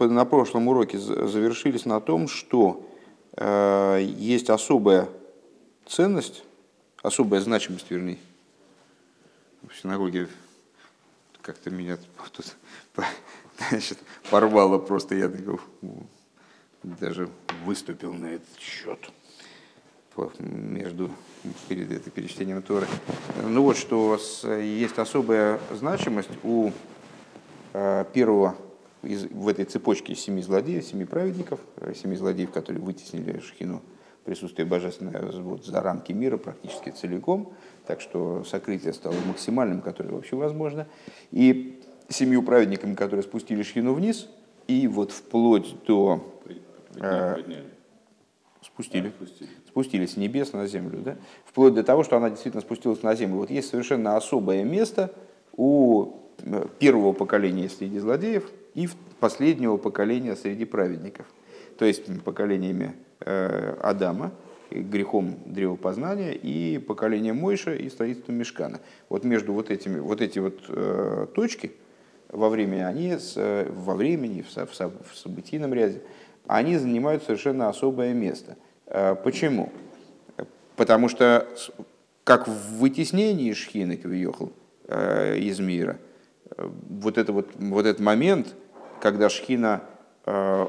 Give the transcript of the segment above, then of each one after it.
на прошлом уроке завершились на том, что э, есть особая ценность, особая значимость, вернее, в синагоге как-то меня тут значит, порвало просто, я даже выступил на этот счет между перед это, перечтением Торы. Ну вот, что есть особая значимость у э, первого из, в этой цепочке семи злодеев, семи праведников, э, семи злодеев, которые вытеснили Шхину, присутствие божественное вот, за рамки мира практически целиком, так что сокрытие стало максимальным, которое вообще возможно. И семью праведниками, которые спустили Шхину вниз, и вот вплоть до... Э, спустили. спустили. Спустили с небес на землю. Да? Вплоть до того, что она действительно спустилась на землю. Вот есть совершенно особое место у э, первого поколения среди злодеев и последнего поколения среди праведников. То есть поколениями э, Адама, грехом древопознания, и поколением Мойша и строительством Мешкана. Вот между вот этими вот эти вот э, точки во времени, они с, во времени, в, событийном ряде, они занимают совершенно особое место. Почему? Потому что как в вытеснении Шхины Кавиохал из мира, вот, это вот, вот этот момент – когда Шхина э,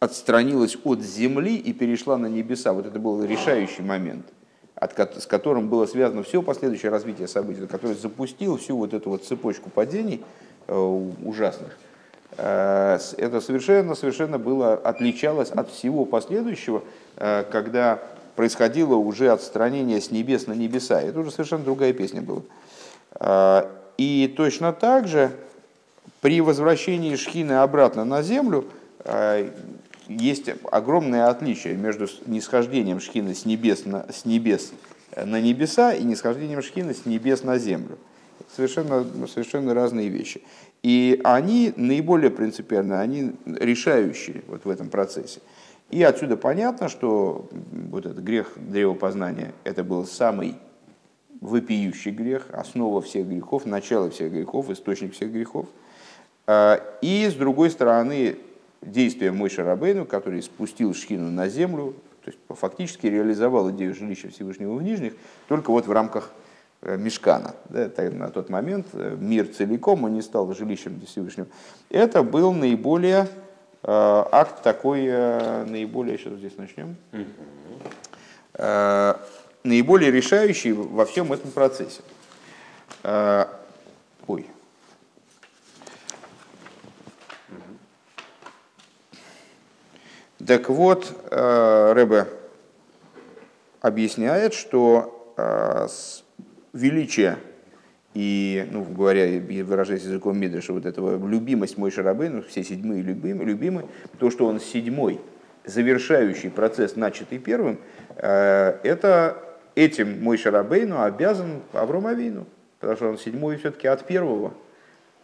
отстранилась от земли и перешла на небеса. Вот это был решающий момент, от, с которым было связано все последующее развитие событий, который запустил всю вот эту вот цепочку падений э, ужасных. Э, это совершенно, совершенно было, отличалось от всего последующего, когда происходило уже отстранение с небес на небеса. Это уже совершенно другая песня была. И точно так же при возвращении Шхины обратно на землю э, есть огромное отличие между нисхождением Шхины с небес на, с небес на небеса и нисхождением Шхины с небес на землю. Совершенно, совершенно разные вещи. И они наиболее принципиальны, они решающие вот в этом процессе. И отсюда понятно, что вот этот грех древопознания, это был самый вопиющий грех, основа всех грехов, начало всех грехов, источник всех грехов – и с другой стороны, действие Мойши Рабейну, который спустил Шхину на землю, то есть фактически реализовал идею жилища Всевышнего в Нижних, только вот в рамках э, Мешкана. Да, на тот момент э, мир целиком он не стал жилищем Всевышнего. Это был наиболее э, акт такой, наиболее, сейчас здесь начнем, наиболее решающий во всем этом процессе. Ой, Так вот, э, Рэбе объясняет, что э, величие и, ну, говоря, выражаясь языком Мидраша, вот этого любимость мой шарабы, ну, все седьмые любимы, любимы, то, что он седьмой, завершающий процесс, начатый первым, э, это этим мой шарабейну обязан Авром Авину, потому что он седьмой все-таки от первого,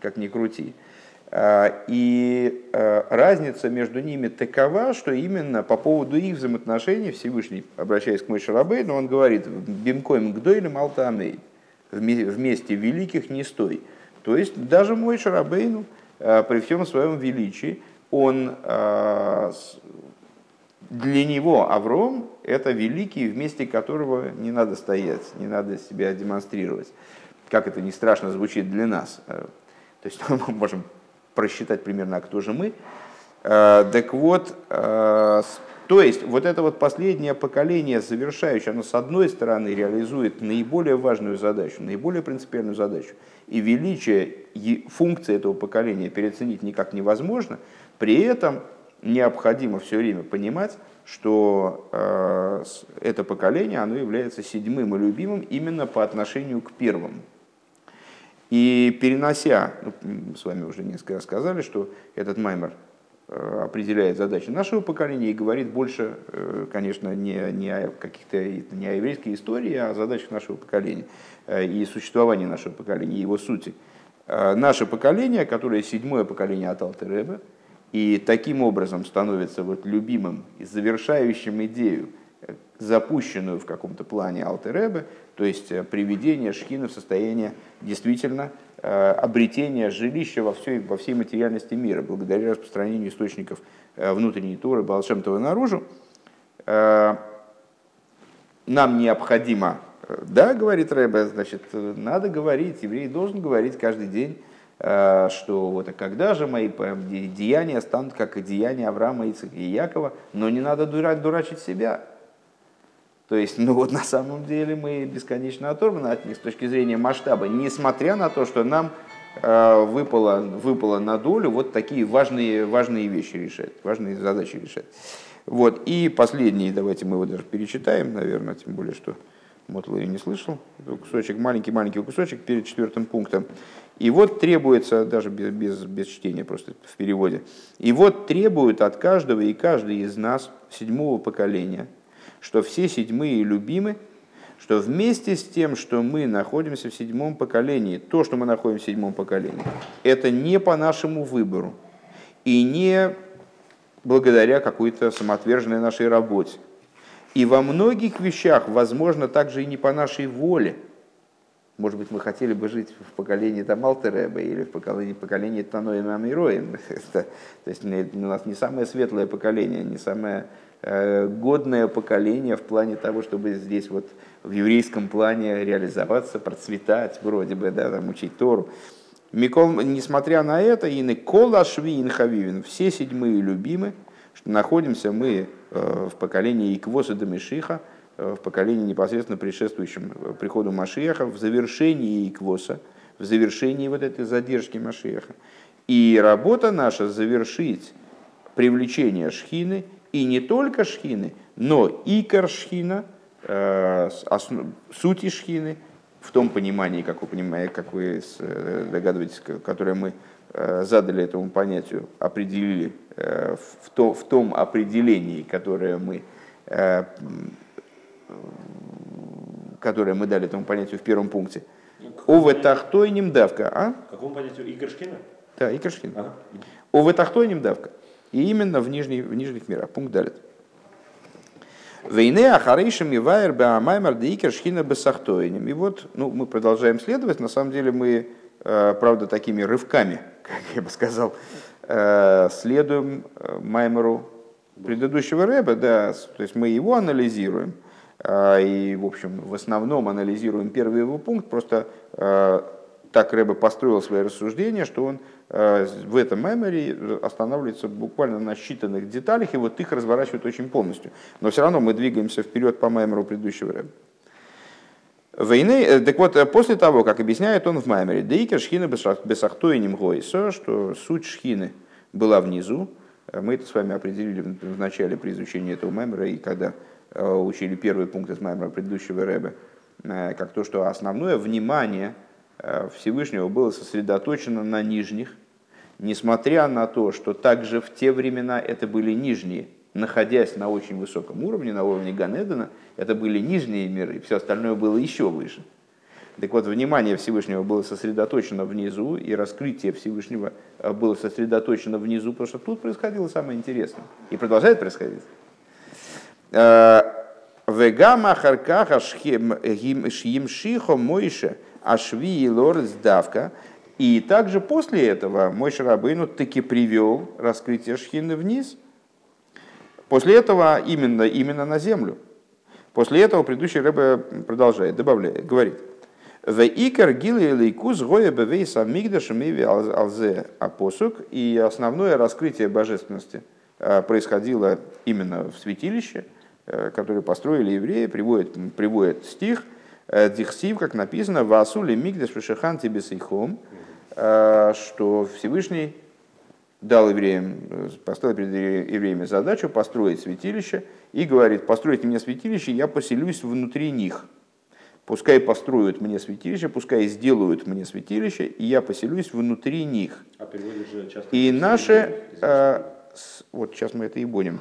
как ни крути. А, и а, разница между ними такова, что именно по поводу их взаимоотношений Всевышний, обращаясь к Мойше но он говорит, «Бимкоем гдойлем алтамей» вместе великих не стой. То есть даже мой Шарабейну а, при всем своем величии, он для него Авром – это великий, вместе которого не надо стоять, не надо себя демонстрировать. Как это не страшно звучит для нас. То есть мы можем просчитать примерно, а кто же мы. Э, так вот, э, то есть вот это вот последнее поколение завершающее, оно с одной стороны реализует наиболее важную задачу, наиболее принципиальную задачу, и величие и функции этого поколения переоценить никак невозможно, при этом необходимо все время понимать, что э, это поколение оно является седьмым и любимым именно по отношению к первому. И перенося, ну, с вами уже несколько раз сказали, что этот маймер э, определяет задачи нашего поколения и говорит больше, э, конечно, не, не о каких-то не о еврейской истории, а о задачах нашего поколения э, и существовании нашего поколения, его сути. Наше поколение, которое седьмое поколение от Алтереба, и таким образом становится вот любимым и завершающим идею запущенную в каком-то плане Алтеребе, то есть приведение шхины в состояние действительно обретения жилища во всей, во всей материальности мира, благодаря распространению источников внутренней Торы Балшемтова наружу. Нам необходимо, да, говорит Рэбе, значит, надо говорить, еврей должен говорить каждый день Э, что вот а когда же мои деяния станут как деяния Авраама, и Якова, но не надо дурачить себя. То есть, ну вот на самом деле мы бесконечно оторваны от них с точки зрения масштаба, несмотря на то, что нам э, выпало, выпало на долю вот такие важные, важные вещи решать, важные задачи решать. Вот. И последний, давайте мы его даже перечитаем, наверное, тем более, что Мотл ее не слышал. Кусочек, маленький-маленький кусочек перед четвертым пунктом. И вот требуется, даже без, без, без чтения, просто в переводе, и вот требует от каждого и каждой из нас седьмого поколения, что все седьмые любимы, что вместе с тем, что мы находимся в седьмом поколении, то, что мы находимся в седьмом поколении, это не по нашему выбору и не благодаря какой-то самоотверженной нашей работе. И во многих вещах, возможно, также и не по нашей воле – может быть, мы хотели бы жить в поколении там Алтереба или в поколении, поколении Таноем Амироем. то есть у нас не самое светлое поколение, не самое годное поколение в плане того, чтобы здесь вот в еврейском плане реализоваться, процветать, вроде бы, да, там, учить Тору. Микол, несмотря на это, и Никола Швиин Хавивин, все седьмые любимы, что находимся мы э, в поколении Иквоса Дамишиха, Э, в поколении непосредственно предшествующем э, приходу Машеха, в завершении Иквоса, в завершении вот этой задержки Машеха. И работа наша завершить привлечение шхины, и не только шхины, но и каршхина, э, сути шхины, в том понимании, как вы, понимаете, как вы догадываетесь, которое мы задали этому понятию, определили в, то, в том определении, которое мы которое мы дали этому понятию в первом пункте. Овэтахтойним давка. А? Какому понятию? Игоршкина? Да, Игоршкина. Ага. Овэтахтойним давка. И именно в, нижних, в нижних мирах. Пункт далит. Вейне ахарейшим и вайер баамаймар да икершхина бесахтойним. И вот ну, мы продолжаем следовать. На самом деле мы, э, правда, такими рывками, как я бы сказал, э, следуем э, маймеру предыдущего рэба, да, то есть мы его анализируем, и, в общем, в основном анализируем первый его пункт, просто так Рэбе построил свои рассуждения, что он в этом мемори останавливается буквально на считанных деталях, и вот их разворачивает очень полностью. Но все равно мы двигаемся вперед по мемору предыдущего Рэбе. Войны, э, так вот, э, после того, как объясняет он в Маймере, Дейкер шхина бесахтоиним гойсо, что суть шхины была внизу, мы это с вами определили в начале при изучении этого Маймера, и когда Э, учили первый пункт из Маймера предыдущего Рэбе, э, как то, что основное внимание э, Всевышнего было сосредоточено на нижних, несмотря на то, что также в те времена это были нижние, находясь на очень высоком уровне, на уровне Ганедена, это были нижние миры, все остальное было еще выше. Так вот, внимание Всевышнего было сосредоточено внизу, и раскрытие Всевышнего было сосредоточено внизу, потому что тут происходило самое интересное. И продолжает происходить. Вегама харкаха шхимшихо мойше ашви и лорд давка. И также после этого мой Шарабейну таки привел раскрытие шхины вниз. После этого именно, именно на землю. После этого предыдущий Рэбе продолжает, добавляет, говорит. В икар лейкус гоя бевейс амигдаш алзе апосук. И основное раскрытие божественности э, происходило именно в святилище – Э, который построили евреи, приводит, приводит стих э, Дихсив, как написано, «Васули мигдеш вишехан тибесейхом», э, что Всевышний дал евреям, поставил перед евреями задачу построить святилище и говорит, постройте мне святилище, я поселюсь внутри них. Пускай построят мне святилище, пускай сделают мне святилище, и я поселюсь внутри них. А же часто и наши, вот сейчас мы это и будем,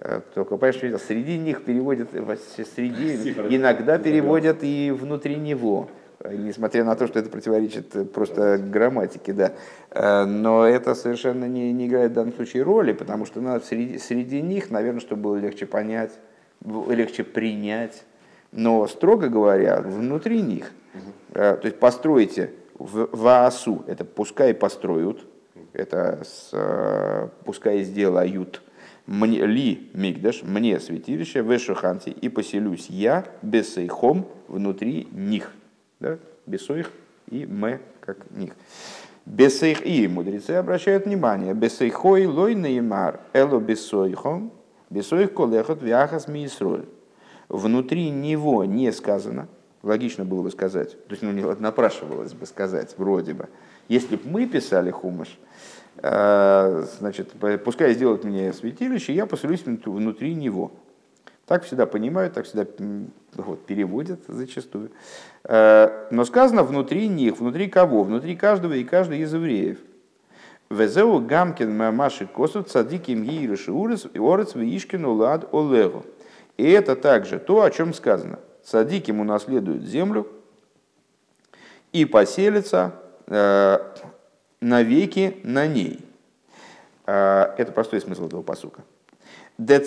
Э, только, понимаешь, среди них переводят, среди, иногда переводят и внутри него, э, несмотря на то, что это противоречит э, просто грамматике, да. Но это совершенно не, не играет в данном случае роли, потому что надо среди, среди них, наверное, чтобы было легче понять, легче принять. Но, строго говоря, внутри них, то есть постройте в Ваасу, это пускай построят, это с, пускай сделают, мне, ли мигдаш, мне святилище, вешуханти, и поселюсь я, бесейхом, внутри них. Да? Бесоих и мы, как них. Бесейх и мудрецы обращают внимание. Бесейхой лой неймар, эло бесойхом, бесойх колехот вяхас миисроль. Внутри него не сказано, логично было бы сказать, то есть ну, не напрашивалось бы сказать, вроде бы, если бы мы писали хумаш, э, значит, пускай сделают мне святилище, я поселюсь внутри него. Так всегда понимают, так всегда вот, переводят зачастую. Э, но сказано внутри них, внутри кого? Внутри каждого и каждой из евреев. Везеу гамкин мамаши косу цадиким гириши урец и орец вишкину лад олегу. И это также то, о чем сказано. Цадиким унаследует землю и поселится э, навеки на ней. Э, это простой смысл этого посука. Де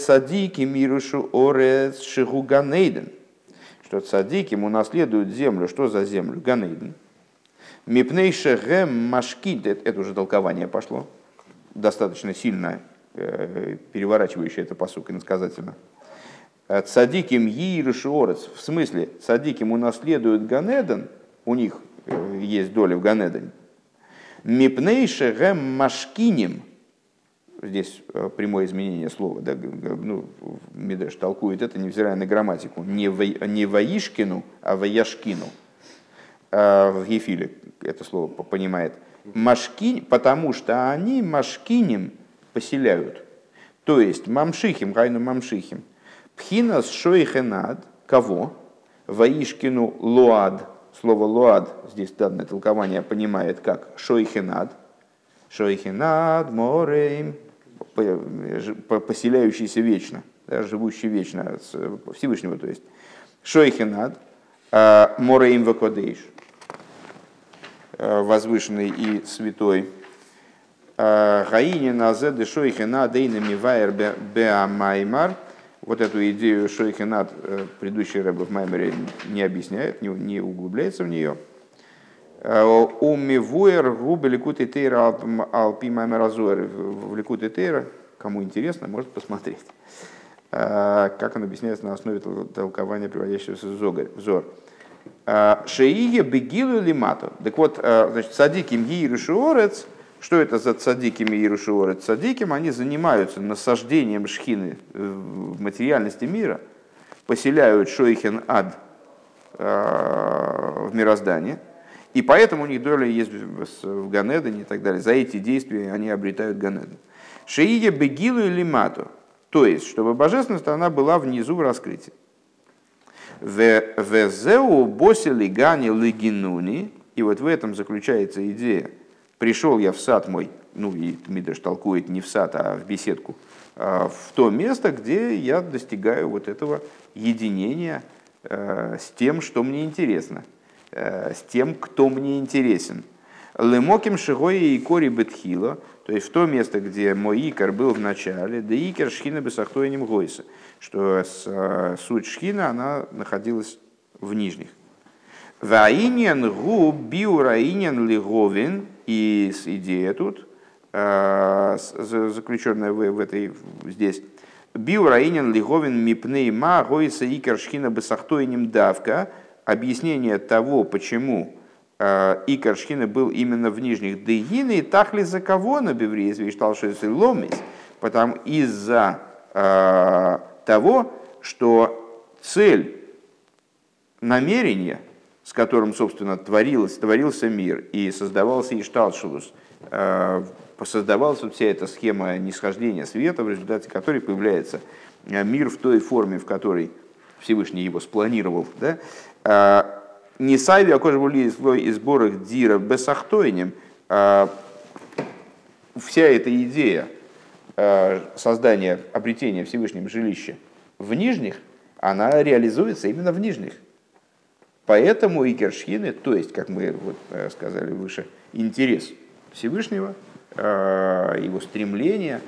мирушу орец шигу ганейден. Что цадики ему наследуют землю. Что за землю? Ганейден. Мипней шегем машкин. Это уже толкование пошло. Достаточно сильно э, переворачивающее это посук иносказательно. Цадиким Йирыш Орец, в смысле, цадиким унаследуют Ганеден, у них э, есть доля в Ганедене. Мипнейше гэм машкиним, здесь э, прямое изменение слова, да, ну, Медеш толкует это, невзирая на грамматику, не, во, не воишкину, а вояшкину. А в Ефиле это слово понимает. Машкин, потому что они машкиним поселяют. То есть мамшихим, гайну мамшихим. Пхинас шойхенад, кого? Ваишкину луад. Слово луад, здесь данное толкование понимает как шойхенад. Шойхенад, морейм, поселяющийся вечно, да, живущий вечно, Всевышнего, то есть. Шойхенад, а, морейм вакодейш, а, возвышенный и святой. А, Гаини назеды шойхенад, дейнами вайер беамаймар – вот эту идею Шойхенат э, предыдущий рэб в Маймере не объясняет, не углубляется в нее. Э, У Мивуэр губы Ликут и Тейра Алпи Маймеразуэр в Ликут и Тейра, кому интересно, может посмотреть. Э, как он объясняется на основе толкования, приводящегося в Зор. Шеиге бегилу лимату. Так вот, значит, садиким гииру шиорец – что это за цадикими и? Цадиким они занимаются насаждением шхины в материальности мира, поселяют шойхен ад э, в мироздании, и поэтому у них доля есть в Ганедане и так далее. За эти действия они обретают Ганедан. Шиия бегилу или мату, то есть, чтобы божественность она была внизу в раскрытии. Везеу босили гани лигинуни, и вот в этом заключается идея пришел я в сад мой, ну и Мидраш толкует не в сад, а в беседку, а в то место, где я достигаю вот этого единения э, с тем, что мне интересно, с тем, кто мне интересен. Лемоким шигоя и кори бетхила, то есть в то место, где мой икор был в начале, да икер шхина бесахтоинем гойса, что суть шхина, она находилась в нижних. Ваинен гу биураинен лиговин, и идея тут, заключенная в, этой здесь, биураинен лиговин мипней ма гойса и кершхина бесахтойним давка, объяснение того, почему э, и Каршхина был именно в нижних Дегины, и тахли за кого на беврии звештал ломис, потому из-за э, того, что цель намерения – с которым, собственно, творилось, творился мир и создавался Ишталшилус, э, создавалась вся эта схема нисхождения света, в результате которой появляется э, мир в той форме, в которой Всевышний его спланировал. Да? Э, не сайви, а кожа слой и сборах дира бесахтойнем, вся эта идея создания, обретения Всевышним жилища в нижних, она реализуется именно в нижних. Поэтому и Кершхины, то есть, как мы вот э, сказали выше, интерес Всевышнего, э, его стремления,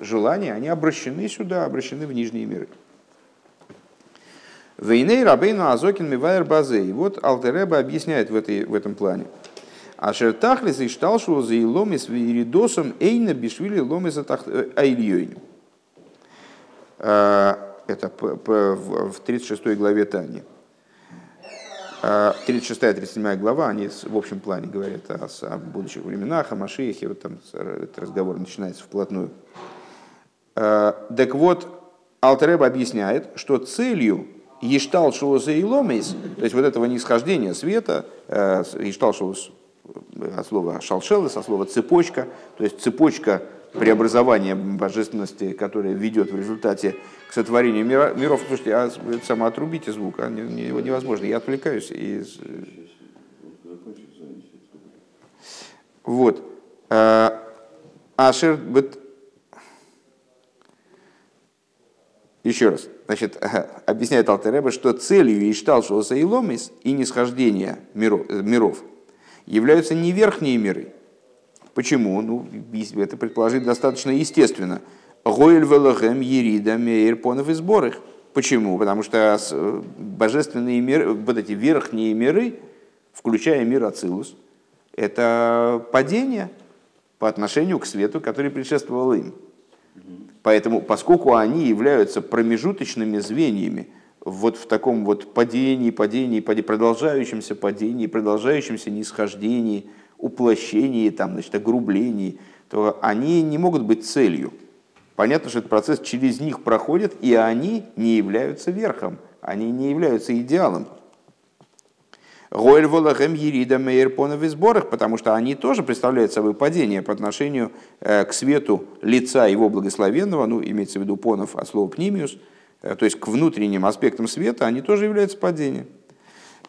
желания, они обращены сюда, обращены в нижние миры. Вейней Рабейну Азокин Мивайр Базе. И вот Алтереба объясняет в, этой, в этом плане. А шертахлис и шталшул за иломис виридосом эйна бишвили ломис э, айльёйн. А, это в 36 главе Тани. 36-37 а, глава, они в общем плане говорят о, о будущих временах, о Машиехе, вот там этот разговор начинается вплотную. А, так вот, Алтереба объясняет, что целью Ештал Шуоса и Ломейс, то есть вот этого нисхождения света, Ештал Шуос от слова шалшелы, со слова цепочка, то есть цепочка преобразования божественности, которая ведет в результате к сотворению мира, миров. Слушайте, а само отрубите звук, а не, невозможно. Я отвлекаюсь и... Вот. А, Ашер, вот еще раз, значит, объясняет Алтереба, что целью Ишталшуса и Ломис и нисхождения миров, миров являются не верхние миры. Почему? Ну, это предположить достаточно естественно. Гойль велахем ерида мейр понов и сборах. Почему? Потому что э, божественные миры, вот эти верхние миры, включая мир Ацилус, это падение по отношению к свету, который предшествовал им. Поэтому, поскольку они являются промежуточными звеньями вот в таком вот падении, падении, падении продолжающемся падении, продолжающемся нисхождении, уплощении, там, значит, огрублении, то они не могут быть целью. Понятно, что этот процесс через них проходит, и они не являются верхом, они не являются идеалом. Гойль Волахем Ерида Мейерпонов и сборах, потому что они тоже представляют собой падение по отношению э, к свету лица его благословенного, ну, имеется в виду понов от слова пнимиус, Э, то есть к внутренним аспектам света, они тоже являются падением.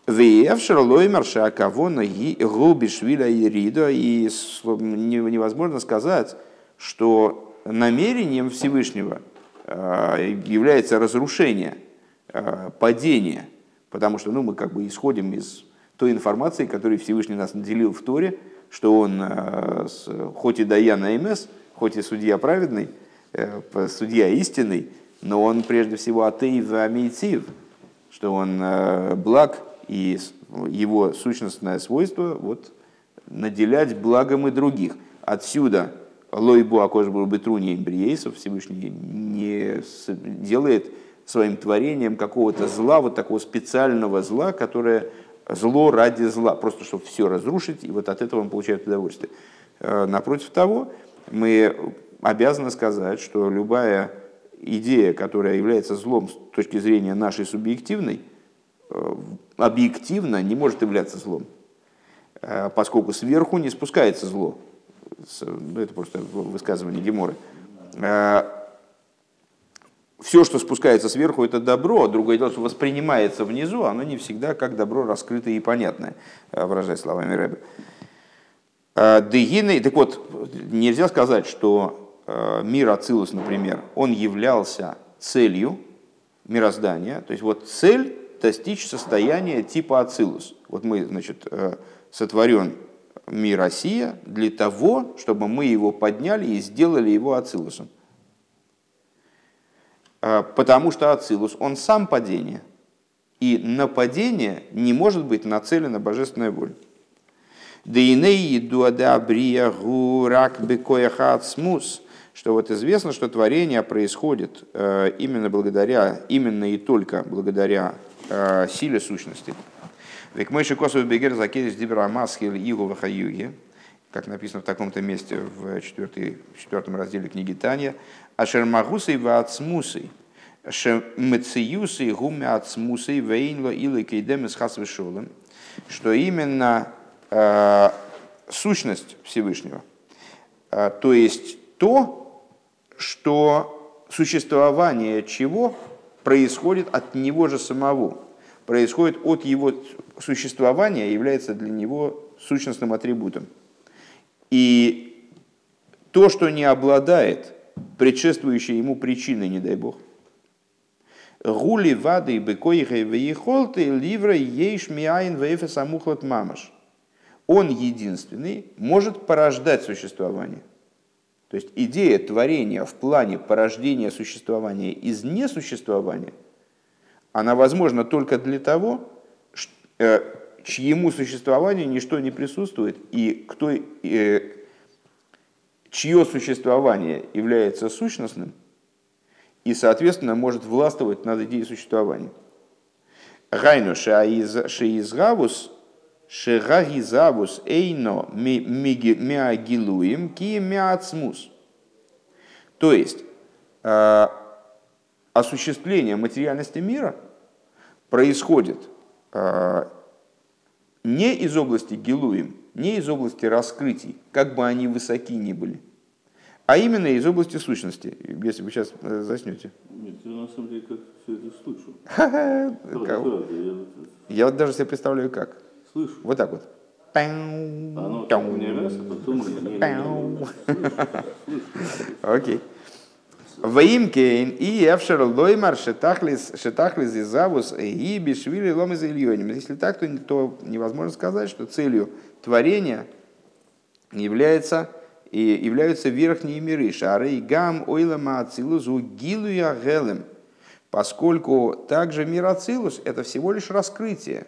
Веевшер лоймер шакавона губишвиля и рида, и невозможно сказать, что намерением Всевышнего э, является разрушение, падение, потому что ну, мы как бы исходим из той информации, которой Всевышний нас наделил в Торе, что он хоть и Даян АМС, хоть и судья праведный, судья истинный, но он прежде всего атеив амейцив, что он э, благ, и его сущностное свойство вот, наделять благом и других. Отсюда лойбу акошбу бетруни имбриейсов Всевышний не делает своим творением какого-то зла, вот такого специального зла, которое зло ради зла, просто чтобы все разрушить, и вот от этого он получает удовольствие. Э, напротив того, мы обязаны сказать, что любая идея, которая является злом с точки зрения нашей субъективной, э, объективно не может являться злом, э, поскольку сверху не спускается зло. Ну, это просто высказывание Геморы. Э, Все, что спускается сверху, это добро, а другое дело, что воспринимается внизу, оно не всегда как добро раскрытое и понятное, выражаясь словами Рэбе. Дегины, так вот, нельзя сказать, что Э, мир Ацилус, например, он являлся целью мироздания. То есть вот цель достичь состояния типа Ацилус. Вот мы, значит, э, сотворен мир Россия для того, чтобы мы его подняли и сделали его Ацилусом. Э, потому что Ацилус, он сам падение. И на падение не может быть нацелена божественная воля. Что вот известно, что творение происходит э, именно благодаря, именно и только благодаря э, силе сущности. Век косов бегер закедиш дибера масхил игу вахаюги, как написано в таком-то месте в четвертом разделе книги Таня, ашер магусей ва ацмусей, шемециюсей гуме ацмусей вейнло или кейдем из что именно э, сущность Всевышнего, э, то есть то, что существование чего происходит от него же самого, происходит от его существования, является для него сущностным атрибутом. И то, что не обладает предшествующей ему причиной, не дай бог, гули вады бекоихай веехолты ливра ейш миайн вейфа самухлат мамаш. Он единственный может порождать существование. То есть идея творения в плане порождения существования из несуществования, она возможна только для того, э, чьему существованию ничто не присутствует, и кто, э, чье существование является сущностным, и, соответственно, может властвовать над идеей существования. Гайну шеизгавус шегагизавус эйно миагилуем ки миацмус. То есть, э, осуществление материальности мира происходит э, не из области гилуем, не из области раскрытий, как бы они высоки ни были, а именно из области сущности, если вы сейчас э, заснете. Нет, я на самом деле как все это слышу. Я вот даже себе представляю как. Слышу. Вот так вот. А Окей. Ваимкейн и Эвшер Лоймар Шетахлис Шетахлис Изавус и Бишвили Ломис Ильоним. Если так, то, то невозможно сказать, что целью творения является и являются верхние миры. Шары и гам ойлама ацилузу гилуя гелем. Поскольку также мир Ацилус – это всего лишь раскрытие.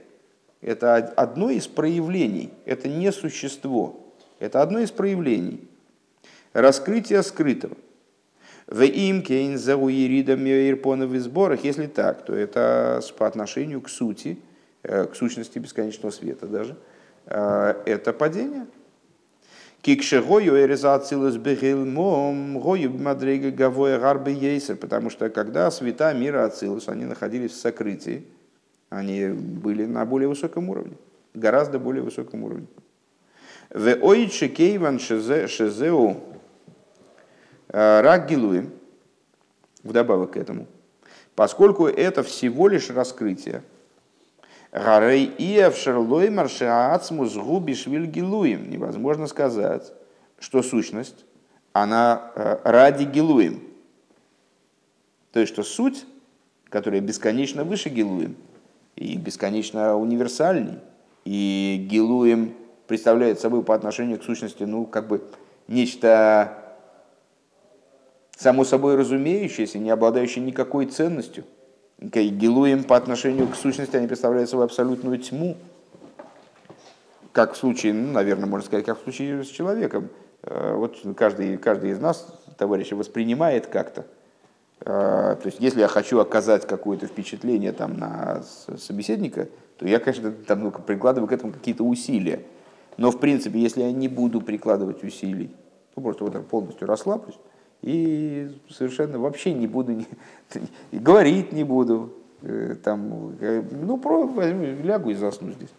Это одно из проявлений, это не существо. Это одно из проявлений. Раскрытие скрытого. В им кейн за уиридом в сборах, если так, то это по отношению к сути, э, к сущности бесконечного света даже, это падение. Кикшегою эризацилус бегилмом, гою мадрега гавоя гарбы ейсер, потому что когда света мира Ацилус, они находились в сокрытии, они были на более высоком уровне, гораздо более высоком уровне. В ойче кейван шезеу Э, рак гилуем, вдобавок к этому, поскольку это всего лишь раскрытие. Гарей иев шерлой маршаацмус губишвиль гилуем. Невозможно сказать, что сущность, она э, ради гилуем. То есть, что суть, которая бесконечно выше гилуем, и бесконечно универсальней, и гилуем представляет собой по отношению к сущности, ну, как бы нечто само собой разумеющееся, не обладающее никакой ценностью. Гилуем по отношению к сущности они представляют собой абсолютную тьму. Как в случае, ну, наверное, можно сказать, как в случае с человеком. Э, вот каждый, каждый из нас, товарищи, воспринимает как-то. Э, то есть, если я хочу оказать какое-то впечатление там, на собеседника, то я, конечно, там, ну, прикладываю к этому какие-то усилия. Но, в принципе, если я не буду прикладывать усилий, ну, просто вот так полностью расслаблюсь, и совершенно вообще не буду, не, говорить не буду, э, там, э, ну, про, лягу и засну здесь.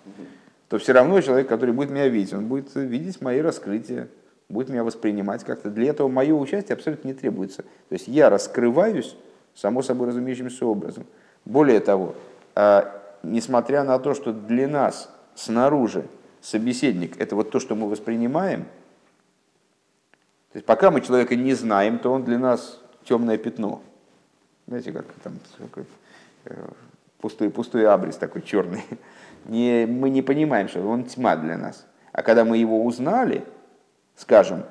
То все равно человек, который будет меня видеть, он будет видеть мои раскрытия, будет меня воспринимать как-то. Для этого мое участие абсолютно не требуется. То есть я раскрываюсь, само собой разумеющимся образом. Более того, а, несмотря на то, что для нас снаружи собеседник – это вот то, что мы воспринимаем – то есть пока мы человека не знаем, то он для нас темное пятно. Знаете, как там такой, э, пустой, пустой абрис такой черный. Не, мы не понимаем, что он тьма для нас. А когда мы его узнали, скажем,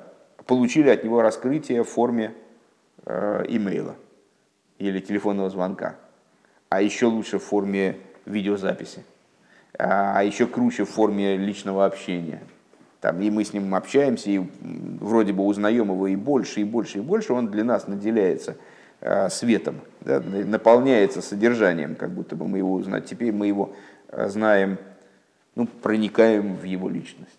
получили от него раскрытие в форме э, имейла или телефонного звонка, а еще лучше в форме видеозаписи, а еще круче в форме личного общения – там, и мы с ним общаемся, и вроде бы узнаем его и больше, и больше, и больше, он для нас наделяется э, светом, да, наполняется содержанием, как будто бы мы его узнаем. Теперь мы его э, знаем, ну, проникаем в его личность.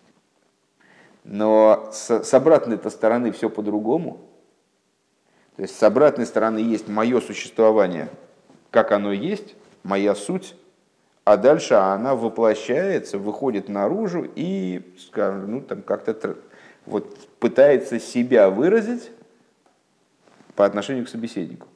Но с, с обратной стороны все по-другому. То есть с обратной стороны есть мое существование, как оно есть, моя суть, а дальше она воплощается, выходит наружу и, скажем, ну, там как-то вот, пытается себя выразить по отношению к собеседнику.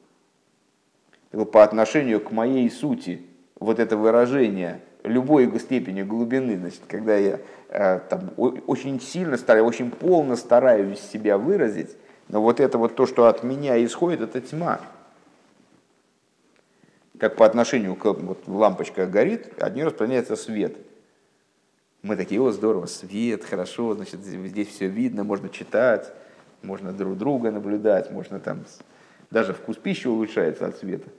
По отношению к моей сути, вот это выражение любой степени глубины, значит, когда я э, там, очень сильно стараюсь, очень полно стараюсь себя выразить, но вот это вот то, что от меня исходит, это тьма как по отношению к вот, лампочка горит, от нее распространяется свет. Мы такие, о, здорово, свет, хорошо, значит, здесь все видно, можно читать, можно друг друга наблюдать, можно там, даже вкус пищи улучшается от света.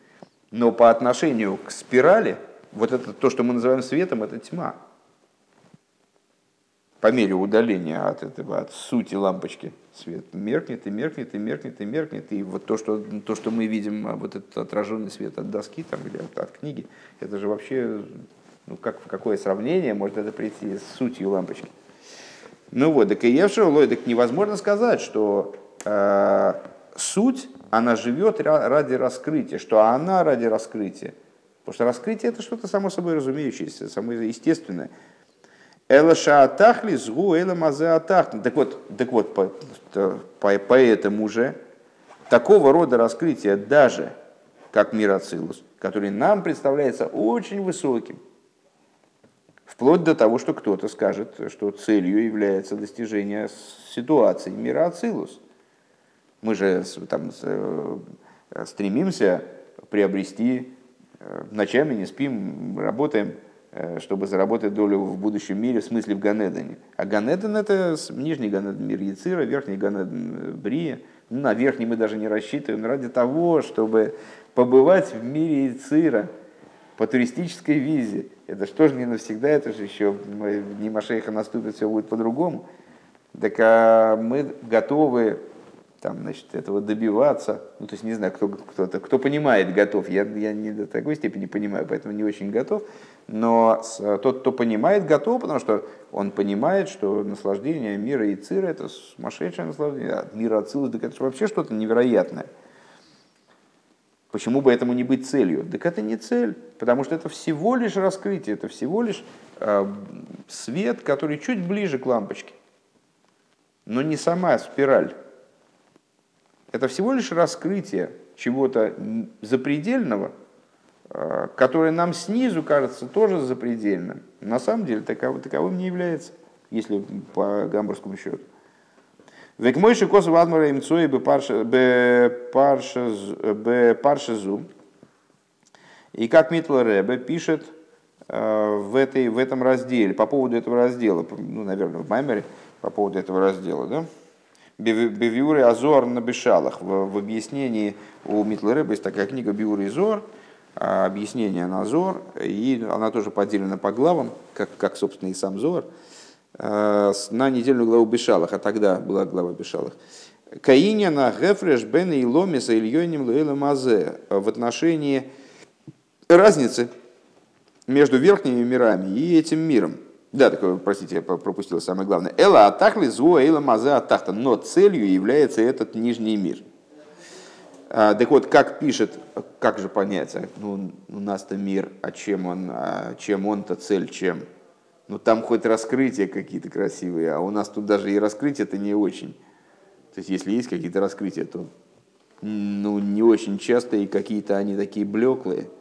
Но по отношению к спирали, вот это то, что мы называем светом, это тьма. По мере удаления от этого, от сути лампочки, свет меркнет и меркнет и меркнет и меркнет. И вот то, что, то, что мы видим, а вот этот отраженный свет от доски там, или от, от книги, это же вообще, ну как, какое сравнение может это прийти с сутью лампочки? Ну вот, так и Евшер, так невозможно сказать, что э, суть она живет ради раскрытия, что она ради раскрытия. Потому что раскрытие это что-то само собой разумеющееся, само естественное. Эла шаатахли згу эла мазеатахли. Так вот, так вот по, по, поэтому же такого рода раскрытие даже как мир Ацилус, который нам представляется очень высоким, вплоть до того, что кто-то скажет, что целью является достижение ситуации мира Ацилус – мы же там э, стремимся приобрести, э, ночами не спим, работаем, чтобы заработать долю в будущем мире, в смысле в Ганедане. А Ганедан это нижний Ганедан мир Яцира, верхний Ганедан Брия. Ну, на верхний мы даже не рассчитываем ради того, чтобы побывать в мире Яцира по туристической визе. Это что же не навсегда, это же еще не Машейха наступит, все будет по-другому. Так а мы готовы там, значит, этого добиваться. Ну, то есть не знаю, кто, кто-то, кто понимает, готов. Я, я не до такой степени понимаю, поэтому не очень готов. Но с, тот, кто понимает, готов, потому что он понимает, что наслаждение мира и цира – это сумасшедшее наслаждение. А мир отцилус, так это вообще что-то невероятное. Почему бы этому не быть целью? Так это не цель, потому что это всего лишь раскрытие, это всего лишь э, свет, который чуть ближе к лампочке, но не сама спираль. Это всего лишь раскрытие чего-то запредельного, э, которое нам снизу кажется тоже запредельным. На самом деле таковым, таковым не является, если по гамбургскому счету. Век мой шикос вадмара имцой бы паршезу. И как Митл Ребе пишет э, в, этой, в этом разделе, по поводу этого раздела, ну, наверное, в Маймере, по поводу этого раздела, да, Бевиуры Азор на Бешалах. В, в объяснении у Митлереба есть такая книга Биуры Азор, объяснение на Зор, и она тоже поделена по главам, как, как собственно, и сам Зор, а, на недельную главу Бешалах, а тогда была глава Бешалах. Каиня на Гефреш Бен и Ломиса Ильоним Луэла Мазе в отношении разницы между верхними мирами и этим миром. Да, такое, простите, я пропустил самое главное. Эла атахли зуа эла мазе атахта. Но целью является этот нижний мир. А, так вот, как пишет, как же понять, а, ну, у нас-то мир, а чем он, а чем он-то цель, чем? Ну, там хоть раскрытия какие-то красивые, а у нас тут даже и раскрытия-то не очень. То есть, если есть какие-то раскрытия, то ну, не очень часто, и какие-то они такие блеклые –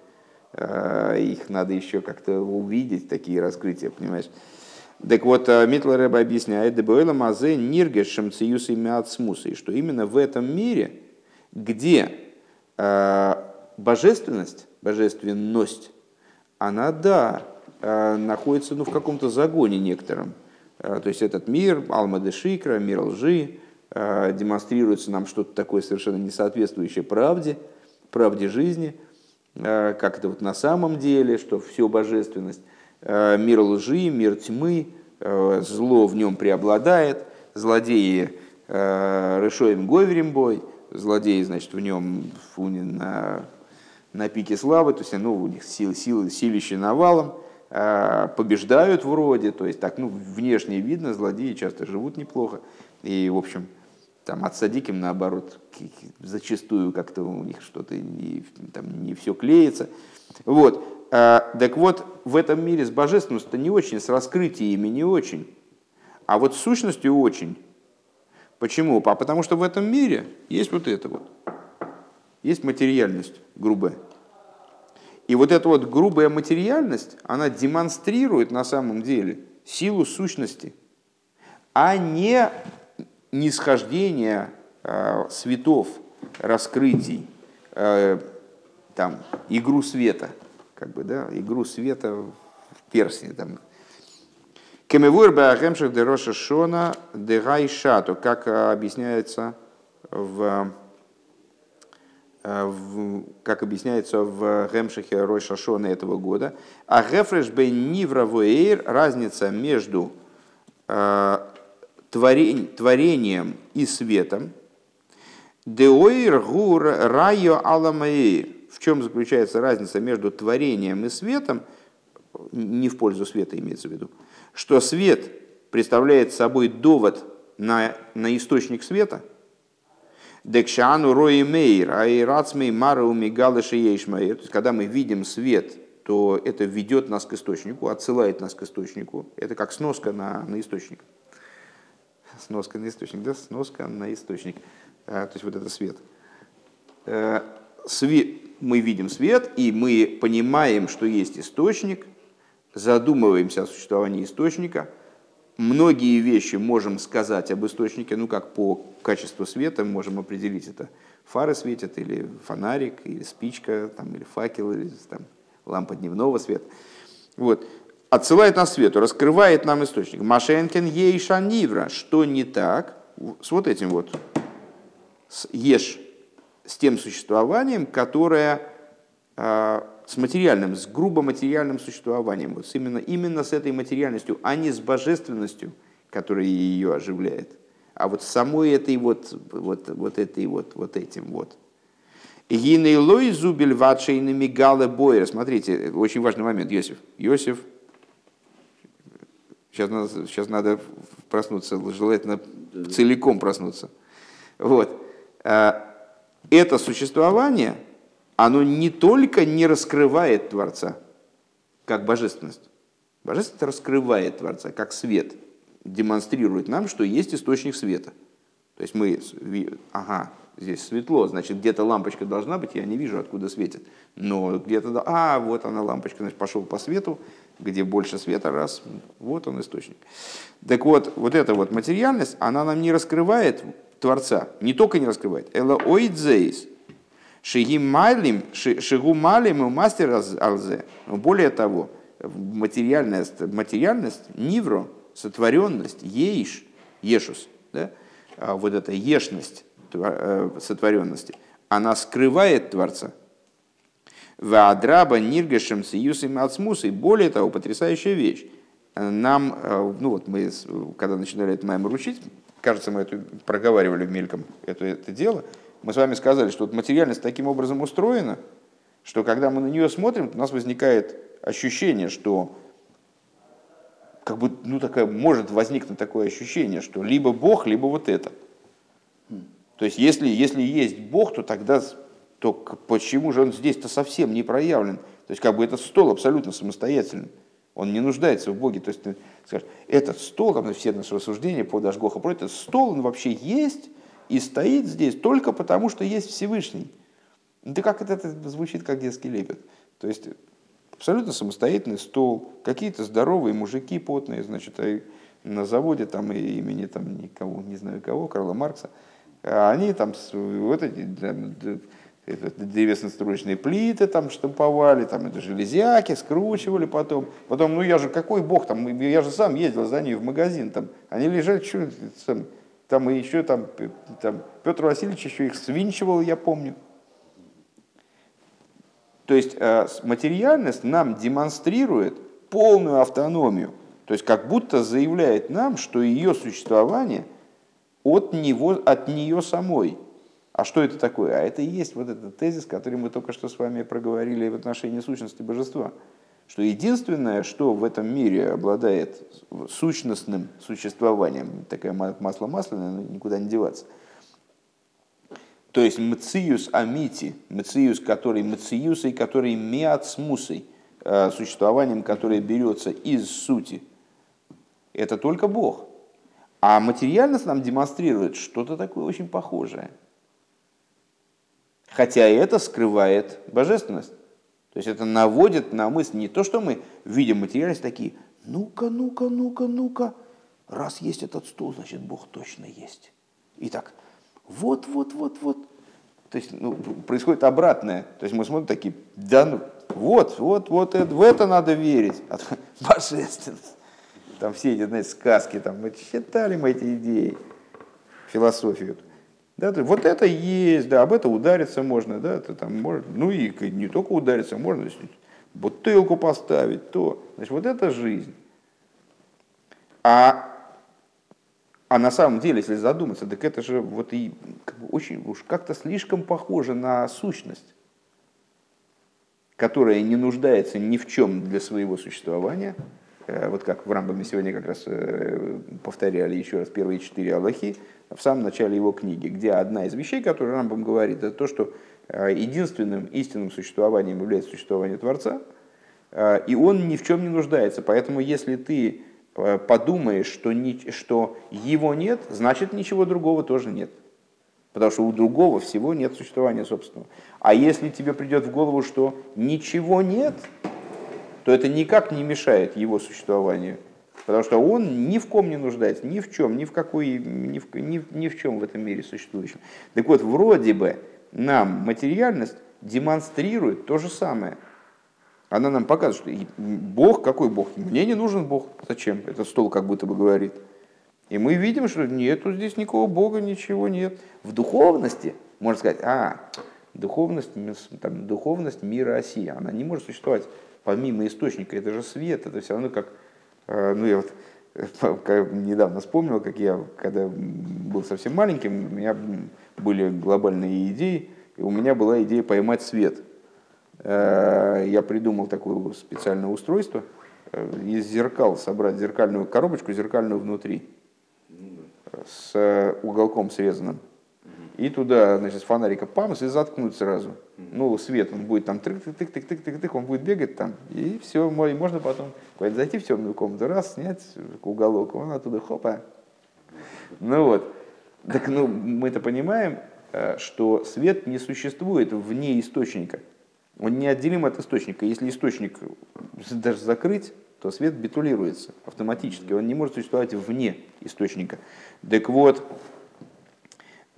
Э, их надо еще как-то увидеть, такие раскрытия, понимаешь. Так вот, Митлер Рэбе объясняет, «Дебуэла мазе ниргешем циюс и и что именно в этом мире, где э, божественность, божественность, она, да, находится ну, в каком-то загоне некотором. То есть этот мир, Алма де Шикра, мир лжи, демонстрируется нам что-то такое совершенно несоответствующее правде, правде жизни – Э, как это вот на самом деле, что все божественность, э, мир лжи, мир тьмы, э, зло в нем преобладает, злодеи решоем говерим злодеи, значит, в нем на, на пике славы, то есть ну, у них силы, силы, силище навалом, побеждают вроде, то есть так, ну, внешне видно, злодеи часто живут неплохо, и, в общем, там от садиким, наоборот, зачастую как-то у них что-то не, там, не все клеится. Вот. А, так вот, в этом мире с божественностью не очень, с раскрытиями не очень, а вот с сущностью очень. Почему? А потому что в этом мире есть вот это вот. Есть материальность грубая. И вот эта вот грубая материальность, она демонстрирует на самом деле силу сущности, а не нисхождение э, светов, раскрытий, э, там, игру света, как бы, да, игру света в персне, там, Кемевур Беахемших де Роша Шона де как объясняется в как объясняется в Гемшихе Рой Шашона этого года. А Гефреш бен Нивра разница между творением и светом. Деоир гур райо аламаир. В чем заключается разница между творением и светом? Не в пользу света имеется в виду. Что свет представляет собой довод на, на источник света. Декшану рои мейр, а и рацмей мара умигалыши ейшмейр. То есть, когда мы видим свет, то это ведет нас к источнику, отсылает нас к источнику. Это как сноска на, на источник. Сноска на источник, да? Сноска на источник. А, то есть вот это свет. Э, свет. Мы видим свет, и мы понимаем, что есть источник, задумываемся о существовании источника. Многие вещи можем сказать об источнике, ну как по качеству света можем определить это. Фары светят, или фонарик, или спичка, там, или факел, или там, лампа дневного света. Вот отсылает нас свету, раскрывает нам источник. Машенкен ейша нивра. Что не так с вот этим вот с еш, с тем существованием, которое э, с материальным, с грубо материальным существованием, вот именно, именно с этой материальностью, а не с божественностью, которая ее оживляет, а вот самой этой вот, вот, вот этой вот, вот этим вот. Гинейлой зубель ватшейными гале бойра. Смотрите, очень важный момент, Йосиф. Йосиф Сейчас надо, сейчас надо проснуться, желательно целиком проснуться. Вот. А, это существование, оно не только не раскрывает Творца, как божественность. Божественность раскрывает Творца, как свет, демонстрирует нам, что есть источник света. То есть мы, ага, здесь светло, значит, где-то лампочка должна быть, я не вижу, откуда светит. Но где-то, а, вот она лампочка, значит, пошел по свету, где больше света, раз, вот он источник. Так вот, вот эта вот материальность, она нам не раскрывает Творца, не только не раскрывает, эла оидзейс, шигим малим, шигу малим и мастер алзе. Более того, материальность, материальность, нивро, сотворенность, ейш, ешус, да, а вот эта ешность э, сотворенности, она скрывает Творца. Ваадраба ниргашем сиюсим ацмус. И более того, потрясающая вещь. Нам, э, ну вот мы, когда начинали это маймер учить, кажется, мы это проговаривали мельком это, это дело, мы с вами сказали, что вот материальность таким образом устроена, что когда мы на нее смотрим, у нас возникает ощущение, что как бы, ну, такая, может возникнуть такое ощущение, что либо Бог, либо вот это. То есть, если, если есть Бог, то тогда то почему же он здесь-то совсем не проявлен? То есть как бы этот стол абсолютно самостоятельный. Он не нуждается в Боге. То есть ты скажешь, этот стол, там все наши рассуждения по Дашгоха, про этот стол, он вообще есть и стоит здесь только потому, что есть Всевышний. Да как это, это звучит, как детский лепет. То есть абсолютно самостоятельный стол, какие-то здоровые мужики потные, значит, на заводе там и имени там никого, не знаю кого, Карла Маркса, а они там вот эти древесно-строчные плиты там штамповали, там это железяки скручивали потом. Потом, ну я же какой бог там, я же сам ездил за ней в магазин, там они лежали, что там, там и еще там, там Петр Васильевич еще их свинчивал, я помню. То есть э, материальность нам демонстрирует полную автономию, то есть как будто заявляет нам, что ее существование от, него, от нее самой – а что это такое? А это и есть вот этот тезис, который мы только что с вами проговорили в отношении сущности божества. Что единственное, что в этом мире обладает сущностным существованием, такое масло масляное, никуда не деваться, то есть мциюс амити, мциюс, который мциюсой, который миацмусой, э, существованием, которое берется из сути, это только Бог. А материальность нам демонстрирует что-то такое очень похожее – Хотя это скрывает божественность. То есть это наводит на мысль не то, что мы видим материальность такие, ну-ка, ну-ка, ну-ка, ну-ка, раз есть этот стул, значит Бог точно есть. И так, вот, вот, вот, вот. То есть ну, происходит обратное. То есть мы смотрим такие, да ну, вот, вот, вот, это, в это надо верить. А божественность. Там все эти, знаете, сказки, там мы читали мы эти идеи, философию. Да, вот это есть, да, об это удариться можно, да, это там может, ну и не только удариться, можно бутылку поставить, то, значит, вот это жизнь. А, а на самом деле, если задуматься, так это же вот и как бы очень уж как-то слишком похоже на сущность, которая не нуждается ни в чем для своего существования, вот как в Рамбаме сегодня как раз э, повторяли еще раз первые четыре Аллахи в самом начале его книги, где одна из вещей, которую Рамбам говорит, это то, что э, единственным истинным существованием является существование Творца, и он ни в чем не нуждается. Поэтому если ты подумаешь, что, ни, что его нет, значит ничего другого тоже нет. Потому что у другого всего нет существования собственного. А если тебе придет в голову, что ничего нет, то это никак не мешает его существованию. Потому что он ни в ком не нуждается, ни в чем, ни в, какой, ни в, ни, ни в чем в этом мире существующем. Так вот, вроде бы нам материальность демонстрирует то же самое. Она нам показывает, что Бог, какой Бог? Мне не нужен Бог. Зачем? Этот стол как будто бы говорит. И мы видим, что нету здесь никакого Бога, ничего нет. В духовности, можно сказать, а, духовность, там, духовность мира оси, она не может существовать помимо источника, это же свет, это все равно как, э, ну я вот недавно вспомнил, как я, когда был совсем маленьким, у меня были глобальные идеи, и у меня была идея поймать свет. Э, я придумал такое специальное устройство, э, из зеркал собрать зеркальную коробочку, зеркальную внутри, с уголком срезанным и туда, значит, с фонарика памс и заткнуть сразу. Ну, свет, он будет там тык-тык-тык-тык-тык, он будет бегать там, и все, и можно потом куда-то зайти в темную комнату, раз, снять уголок, он оттуда хопа. Ну вот, так ну, мы это понимаем, э, что свет не существует вне источника. Он неотделим от источника. Если источник даже закрыть, то свет битулируется автоматически. Он не может существовать вне источника. Так вот,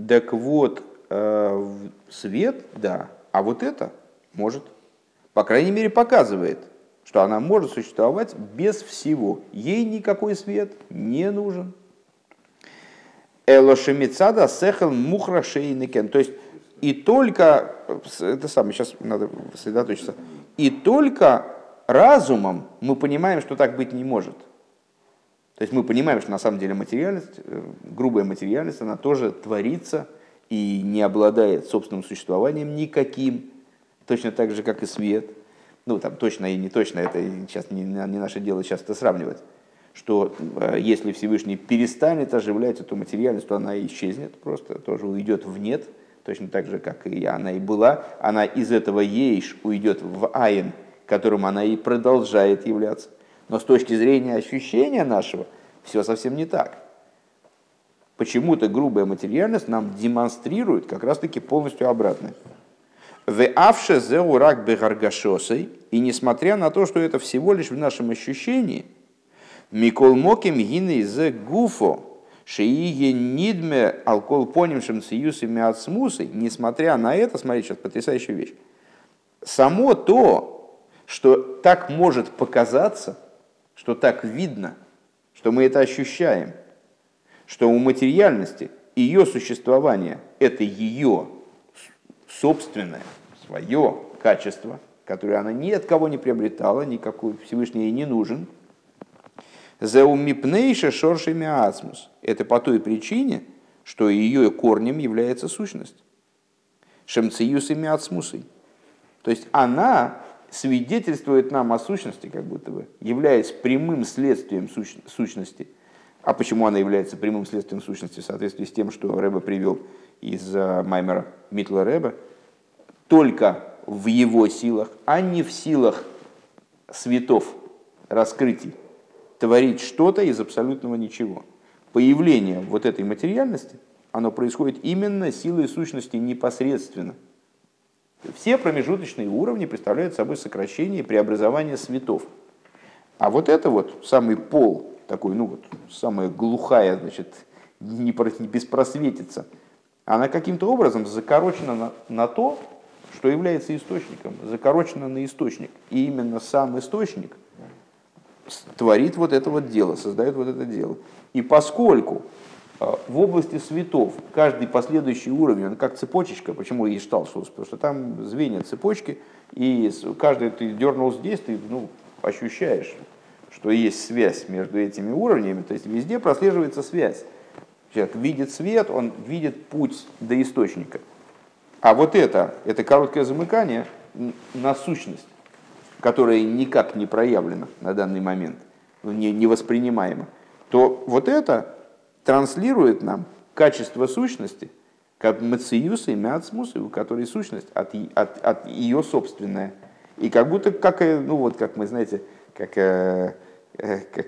так вот, э, свет, да, а вот это может. По крайней мере, показывает, что она может существовать без всего. Ей никакой свет не нужен. Элошемицада сехел мухра шейникен. То есть, и только, это самое, сейчас надо сосредоточиться, и только разумом мы понимаем, что так быть не может – то есть мы понимаем, что на самом деле материальность, э, грубая материальность, она тоже творится и не обладает собственным существованием никаким, точно так же, как и свет. Ну, там точно и не точно, это сейчас не, не наше дело сейчас это сравнивать. Что э, если Всевышний перестанет оживлять эту материальность, то она исчезнет просто, тоже уйдет в нет, точно так же, как и она и была. Она из этого ейш уйдет в айн, которым она и продолжает являться. Но с точки зрения ощущения нашего, все совсем не так. Почему-то грубая материальность нам демонстрирует как раз-таки полностью обратное. В авше зеурак бегаргашосой, и несмотря на то, что это всего лишь в нашем ощущении, Микол моким гины зе гуфо, шииге нидме алкол понимшим циюсами ацмусой, несмотря на это, смотрите, сейчас потрясающая вещь, само то, что так может показаться, что так видно, что мы это ощущаем, что у материальности ее существование – это ее собственное, свое качество, которое она ни от кого не приобретала, никакой Всевышний ей не нужен. Зеумипнейша шоршими ацмус. Это по той причине, что ее корнем является сущность. Шемциюсами ацмусой. То есть она свидетельствует нам о сущности, как будто бы, являясь прямым следствием сущности. А почему она является прямым следствием сущности в соответствии с тем, что Рэба привел из э, Маймера Митла Рэба, только в его силах, а не в силах светов, раскрытий, творить что-то из абсолютного ничего. Появление вот этой материальности, оно происходит именно силой сущности непосредственно – все промежуточные уровни представляют собой сокращение преобразование светов. А вот это вот самый пол, такой, ну вот, самая глухая, значит, не, беспросветится, она каким-то образом закорочена на, на то, что является источником, закорочена на источник. И именно сам источник творит вот это вот дело, создает вот это дело. И поскольку в области светов каждый последующий уровень, он как цепочечка, почему и штал потому что там звенья цепочки, и каждый ты дернул здесь, ты ну, ощущаешь, что есть связь между этими уровнями, то есть везде прослеживается связь. Человек видит свет, он видит путь до источника. А вот это, это короткое замыкание на сущность, которая никак не проявлена на данный момент, не, не воспринимаема, то вот это транслирует нам качество сущности, как мациюса и мяцмуса, у которой сущность от, от, от ее собственная. И как будто, как, э, ну вот, как мы, знаете, как, э, э, как,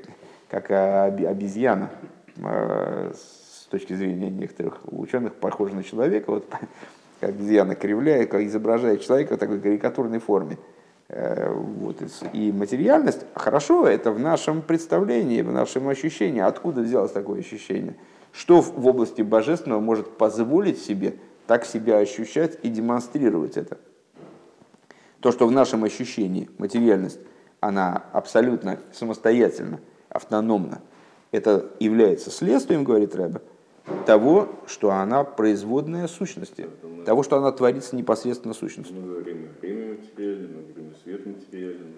как обезьяна, с точки зрения некоторых ученых, похожа на человека, вот обезьяна кривляет, как изображает человека в такой карикатурной форме. Вот. И материальность, хорошо, это в нашем представлении, в нашем ощущении. Откуда взялось такое ощущение? Что в области божественного может позволить себе так себя ощущать и демонстрировать это? То, что в нашем ощущении материальность, она абсолютно самостоятельно, автономна, это является следствием, говорит Рэбе, того, что она производная сущности, того, что она творится непосредственно сущностью. Мы говорим время материально, мы говорим свет материален,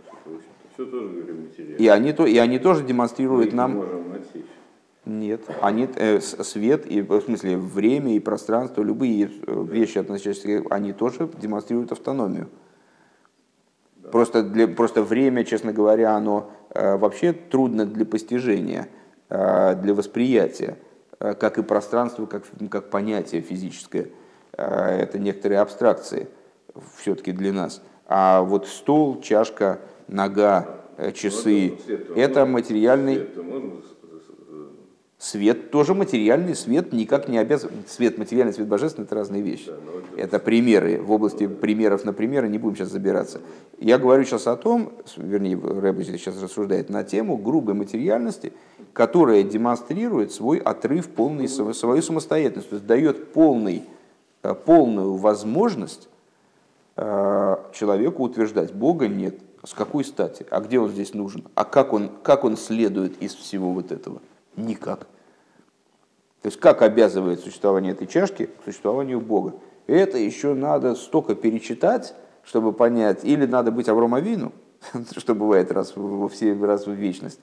все тоже говорим материально. И они, то, и они тоже демонстрируют мы нам... можем отсечь. Нет, они, э, свет, и, в смысле время и пространство, любые э, вещи, относящиеся, они тоже демонстрируют автономию. Да. Просто, для, просто время, честно говоря, оно э, вообще трудно для постижения, э, для восприятия. Э, как и пространство, как, как понятие физическое. Э, это некоторые абстракции все-таки для нас. А вот стол, чашка, нога, э, часы – это материальный… Свет тоже материальный, свет никак не обязан. Свет материальный, свет божественный – это разные вещи. Это примеры. В области примеров на примеры не будем сейчас забираться. Я говорю сейчас о том, вернее, Рэбби сейчас рассуждает на тему грубой материальности, которая демонстрирует свой отрыв, полный, свою самостоятельность, то есть дает полный, э, полную возможность э, человеку утверждать, Бога нет. С какой стати? А где он здесь нужен? А как он, как он следует из всего вот этого? Никак. То есть как обязывает существование этой чашки к существованию Бога? Это еще надо столько перечитать, чтобы понять, или надо быть Авромовину, что бывает раз во все раз в вечность,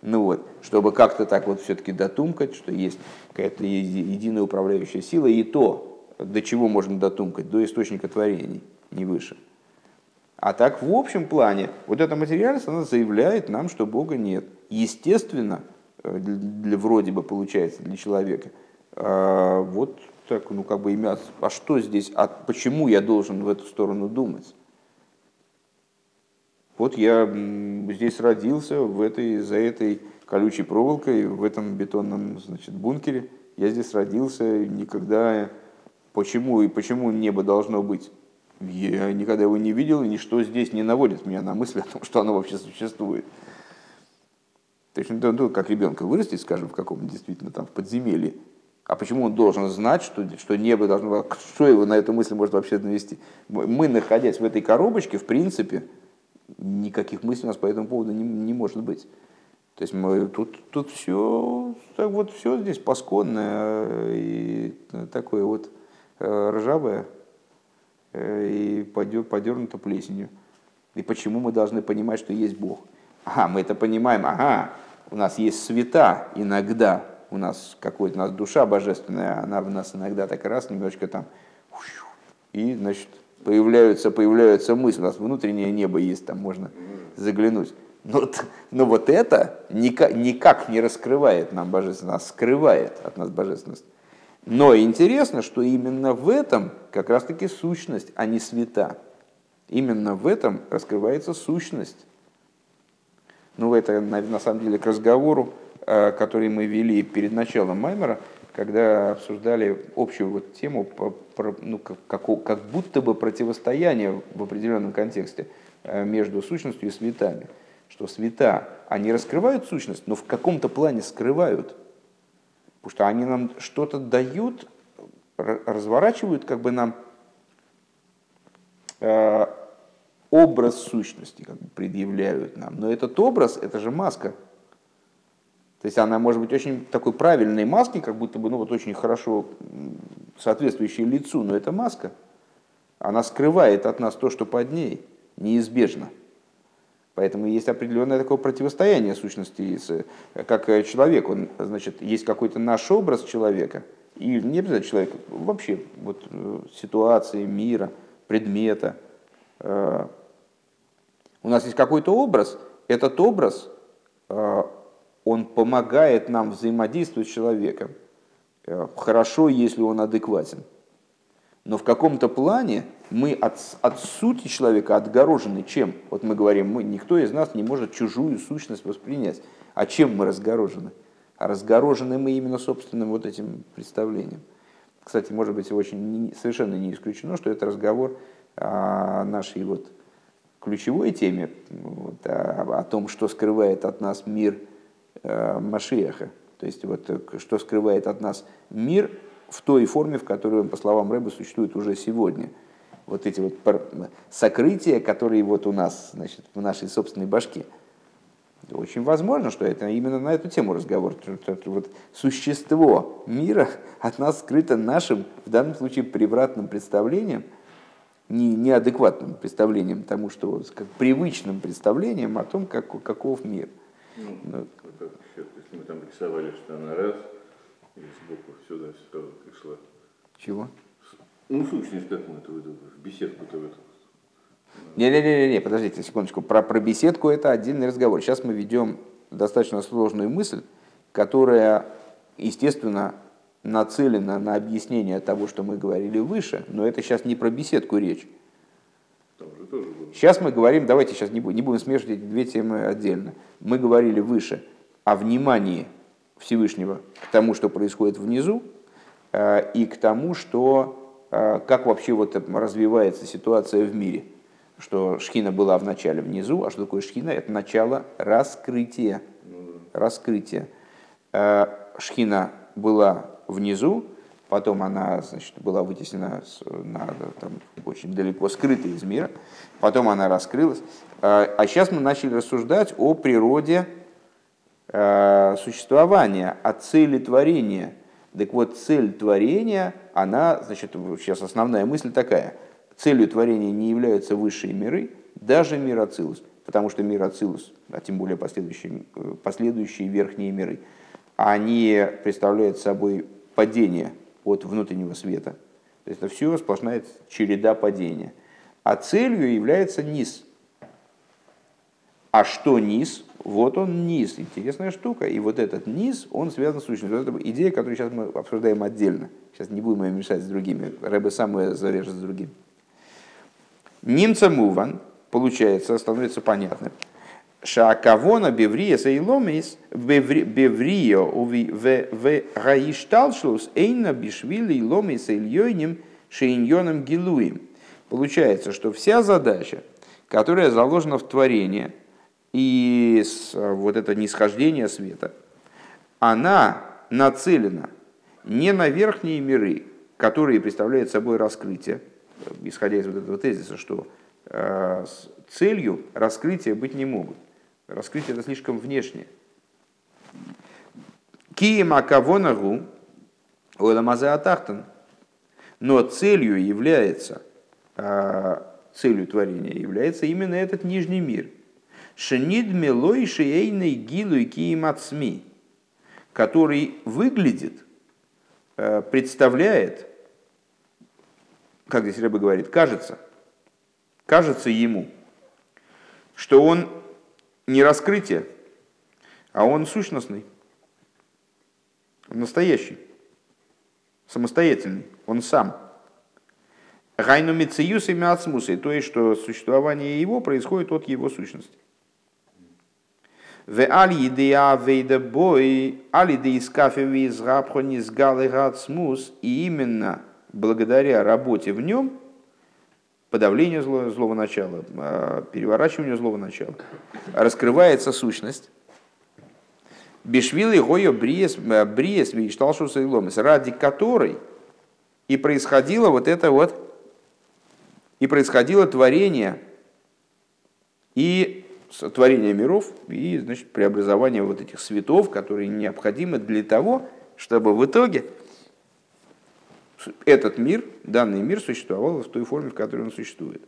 ну вот, чтобы как-то так вот все-таки дотумкать, что есть какая-то единая управляющая сила, и то, до чего можно дотумкать, до источника творений, не выше. А так в общем плане, вот эта материальность, она заявляет нам, что Бога нет. Естественно, для, для вроде бы получается для человека. А, вот так, ну как бы имя, а что здесь, а почему я должен в эту сторону думать? Вот я здесь родился, в этой, за этой колючей проволокой, в этом бетонном значит, бункере. Я здесь родился, никогда... Почему и почему небо должно быть? Я никогда его не видел, и ничто здесь не наводит меня на мысль о том, что оно вообще существует. Точно ну, ну, как ребенка вырастить, скажем, в каком действительно там в подземелье. А почему он должен знать, что, что небо должно... Что его на эту мысль может вообще навести? Мы, находясь в этой коробочке, в принципе, никаких мыслей у нас по этому поводу не, не может быть. То есть мы, тут, тут все, так вот, все здесь пасконное и такое вот э, ржавое э, и подернуто плесенью. И почему мы должны понимать, что есть Бог? Ага, мы это понимаем, ага, у нас есть света иногда, у нас какой-то, у нас душа божественная, она в нас иногда так раз немножечко там, и, значит, появляются, появляются мысли, у нас внутреннее небо есть, там можно заглянуть. Но, но вот это никак, никак не раскрывает нам божественность, а скрывает от нас божественность. Но интересно, что именно в этом как раз-таки сущность, а не света. Именно в этом раскрывается сущность ну, это на, самом деле к разговору, э, который мы вели перед началом Маймера, когда обсуждали общую вот тему, про, ну, как, как, как будто бы противостояние в определенном контексте э, между сущностью и светами. Что света, они раскрывают сущность, но в каком-то плане скрывают. Потому что они нам что-то дают, разворачивают как бы нам э, образ сущности как бы предъявляют нам. Но этот образ, это же маска. То есть она может быть очень такой правильной маской, как будто бы ну, вот очень хорошо соответствующей лицу, но это маска. Она скрывает от нас то, что под ней, неизбежно. Поэтому есть определенное такое противостояние сущности, как человек. Он, значит, есть какой-то наш образ человека, и не обязательно человека, вообще вот, э, ситуации, мира, предмета. Э, у нас есть какой-то образ, этот образ, э, он помогает нам взаимодействовать с человеком. Хорошо, если он адекватен. Но в каком-то плане мы от, от сути человека отгорожены чем? Вот мы говорим, мы, никто из нас не может чужую сущность воспринять. А чем мы разгорожены? А разгорожены мы именно собственным вот этим представлением. Кстати, может быть, очень совершенно не исключено, что это разговор о нашей вот ключевой теме, вот, о, о том, что скрывает от нас мир э, Машиаха. То есть, вот, что скрывает от нас мир в той форме, в которой он, по словам Рэба, существует уже сегодня – вот эти вот сокрытия, которые вот у нас, значит, в нашей собственной башке. Очень возможно, что это именно на эту тему разговор. Вот существо мира от нас скрыто нашим, в данном случае, превратным представлением, не, неадекватным представлением тому, что как привычным представлением о том, как, каков мир. Ну, ну, как счет, если мы там рисовали, что она раз, и сбоку сюда сразу пришла. Чего? Ну, сущность как мы это в беседку-то в эту. Не-не-не, подождите секундочку. Про, про беседку это отдельный разговор. Сейчас мы ведем достаточно сложную мысль, которая, естественно, нацелена на объяснение того, что мы говорили выше, но это сейчас не про беседку речь. Сейчас мы говорим, давайте сейчас не будем, не будем смешивать эти две темы отдельно. Мы говорили выше о внимании Всевышнего к тому, что происходит внизу, э, и к тому, что а, как вообще вот развивается ситуация в мире. Что шхина была в начале внизу, а что такое шхина? Это начало раскрытия. Раскрытия. А, шхина была внизу, потом она значит, была вытеснена на, там, очень далеко скрыта из мира, потом она раскрылась. А, а сейчас мы начали рассуждать о природе существования, о цели творения – так вот, цель творения, она, значит, сейчас основная мысль такая. Целью творения не являются высшие миры, даже мир Ацилус, потому что мир Ацилус, а тем более последующие, последующие верхние миры, они представляют собой падение от внутреннего света. То есть это все сплошная череда падения. А целью является низ. А что низ? Вот он низ, интересная штука. И вот этот низ, он связан с сущностью. Вот это идея, которую сейчас мы обсуждаем отдельно. Сейчас не будем ее мешать с другими. Рэбе сам ее зарежет с другим. Немца муван, получается, становится понятным. Шаакавона беврия сейломис беврио в гаишталшлус эйна бишвили ломис ильёйним шейньоном гилуем. Получается, что вся задача, которая заложена в творении – и вот это нисхождение света, она нацелена не на верхние миры, которые представляют собой раскрытие, исходя из вот этого тезиса, что э, целью раскрытия быть не могут. Раскрытие это слишком внешнее. Киема кавонагу ойламазе атахтан. Но целью является, э, целью творения является именно этот нижний мир – Шенид милой шиейный гилу и который выглядит, э, представляет, как здесь Рэба говорит, кажется, кажется ему, что он не раскрытие, а он сущностный, настоящий, самостоятельный, он сам. Гайну мициюс и мяцмусы, то есть, что существование его происходит от его сущности. В али идея вейда бой, али де искафеви из рабхони с смус, и именно благодаря работе в нем, подавлению злого, злого начала, а, переворачиванию злого начала, раскрывается сущность. Бешвилы гойо бриес, бриес вишталшуса и ломис, ради которой и происходило вот это вот, и происходило творение, и творения миров и значит, преобразования вот этих светов, которые необходимы для того, чтобы в итоге этот мир, данный мир существовал в той форме, в которой он существует.